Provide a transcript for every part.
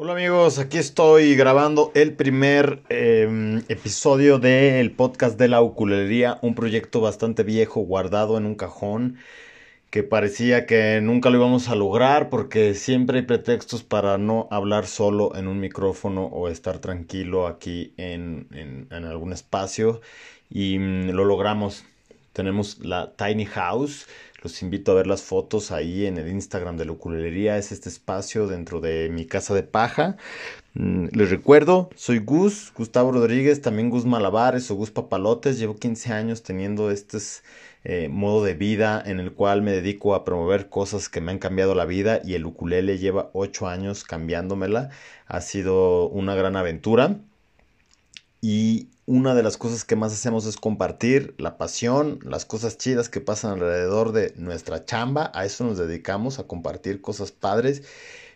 Hola amigos, aquí estoy grabando el primer em, episodio del podcast de la ukulelería, un proyecto bastante viejo guardado en un cajón que parecía que nunca lo íbamos a lograr porque siempre hay pretextos para no hablar solo en un micrófono o estar tranquilo aquí en, en algún espacio y mm, lo logramos. Tenemos la Tiny House los invito a ver las fotos ahí en el Instagram de la ukulelería. Es este espacio dentro de mi casa de paja. Mm, les recuerdo, soy Gus, Gustavo Rodríguez, también Gus Malabares o Gus Papalotes. Llevo 15 años teniendo este modo de vida en el cual me dedico a promover cosas que me han cambiado la vida y el ukulele lleva 8 años cambiándomela. Ha sido una gran aventura. Y una de las cosas que más hacemos es compartir la pasión, las cosas chidas que pasan alrededor de nuestra chamba. A eso nos dedicamos, a compartir cosas padres,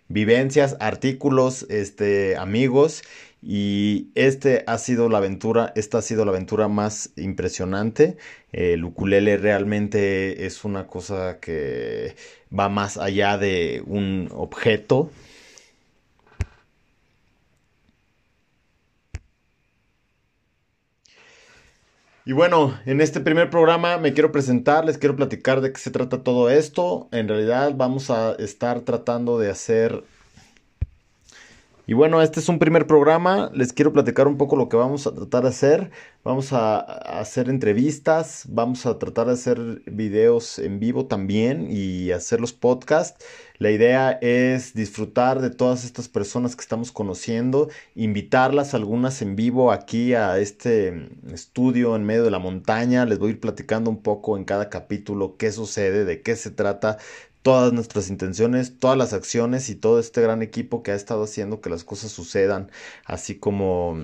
vivencias, artículos, este, amigos. Y este ha sido la aventura, esta ha sido la aventura más impresionante. El ukulele realmente es una cosa que va más allá de un objeto Y bueno, en este primer programa me quiero presentar, les quiero platicar de qué se trata todo esto. En realidad vamos a estar tratando de hacer... Y bueno, este es un primer programa, les quiero platicar un poco lo que vamos a tratar de hacer. Vamos a, hacer entrevistas, vamos a tratar de hacer videos en vivo también y hacer los podcasts. La idea es disfrutar de todas estas personas que estamos conociendo, invitarlas algunas en vivo aquí a este estudio en medio de la montaña. Les voy a ir platicando un poco en cada capítulo qué sucede, de qué se trata, todas nuestras intenciones, todas las acciones y todo este gran equipo que ha estado haciendo que las cosas sucedan, así como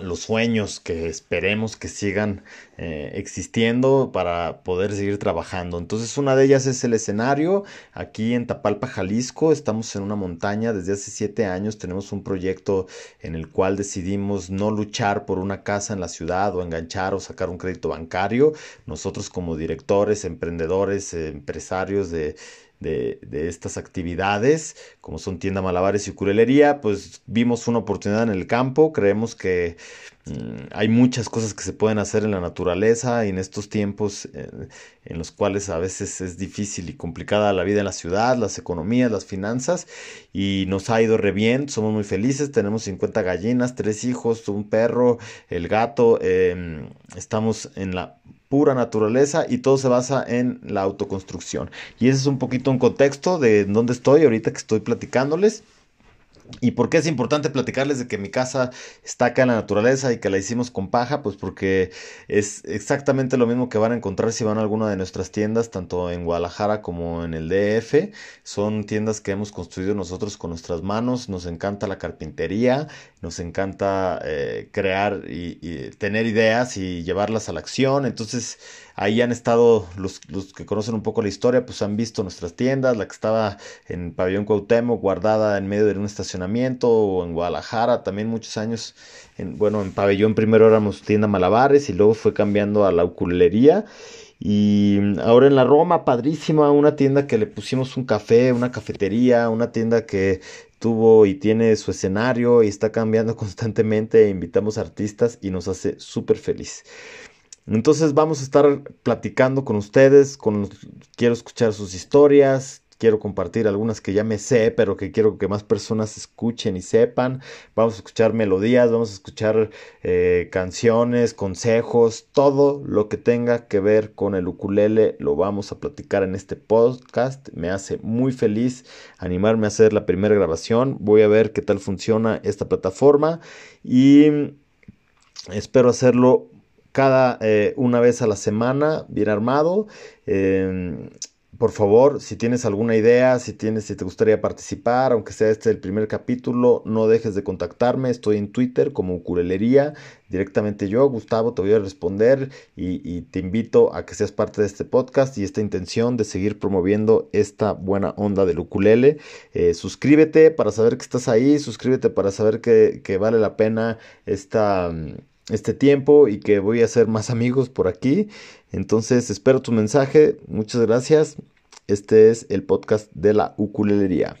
los sueños que esperemos que sigan eh, existiendo para poder seguir trabajando. Entonces una de ellas es el escenario. Aquí en Tapalpa, Jalisco, estamos en una montaña desde hace siete años. Tenemos un proyecto en el cual decidimos no luchar por una casa en la ciudad o enganchar o sacar un crédito bancario. Nosotros como directores, emprendedores, empresarios de de, estas actividades, como son tienda malabares y curelería, pues vimos una oportunidad en el campo, creemos que mm, hay muchas cosas que se pueden hacer en la naturaleza y en estos tiempos eh, en los cuales a veces es difícil y complicada la vida en la ciudad, las economías, las finanzas, y nos ha ido re bien, somos muy felices, tenemos 50 gallinas, tres hijos, un perro, el gato, em, estamos en la pura naturaleza y todo se basa en la autoconstrucción. Y ese es un poquito un contexto de dónde estoy ahorita que estoy platicándoles. ¿Y por qué es importante platicarles de que mi casa está acá en la naturaleza y que la hicimos con paja? Pues porque es exactamente lo mismo que van a encontrar si van a alguna de nuestras tiendas, tanto en Guadalajara como en el DF. Son tiendas que hemos construido nosotros con nuestras manos. Nos encanta la carpintería, nos encanta eh, crear y tener ideas y llevarlas a la acción. Entonces, Ahí han estado los, los, que conocen un poco la historia, pues han visto nuestras tiendas, la que estaba en Pabellón Cuauhtémoc, guardada en medio de un estacionamiento, o en Guadalajara, también muchos años, en, bueno, en Pabellón primero éramos tienda Malabares y luego fue cambiando a la uculería. Y ahora en la Roma, padrísima, una tienda que le pusimos un café, una cafetería, una tienda que tuvo y tiene su escenario y está cambiando constantemente. Invitamos artistas y nos hace súper feliz. Entonces vamos a estar platicando con ustedes, con, quiero escuchar sus historias, quiero compartir algunas que ya me sé, pero que quiero que más personas escuchen y sepan. Vamos a escuchar melodías, vamos a escuchar eh, canciones, consejos, todo lo que tenga que ver con el ukulele lo vamos a platicar en este podcast. Me hace muy feliz animarme a hacer la primera grabación. Voy a ver qué tal funciona esta plataforma y espero hacerlo cada eh, una vez a la semana, bien armado. Em, por favor, si tienes alguna idea, si tienes, si te gustaría participar, aunque sea este el primer capítulo, no dejes de contactarme. Estoy en Twitter como ukulelería, directamente yo, Gustavo, te voy a responder y, te invito a que seas parte de este podcast y esta intención de seguir promoviendo esta buena onda del ukulele. Eh, suscríbete para saber que estás ahí, suscríbete para saber que, que vale la pena esta este tiempo y que voy a hacer más amigos por aquí. Entonces espero tu mensaje. Muchas gracias. Este es el podcast de la ukulelería.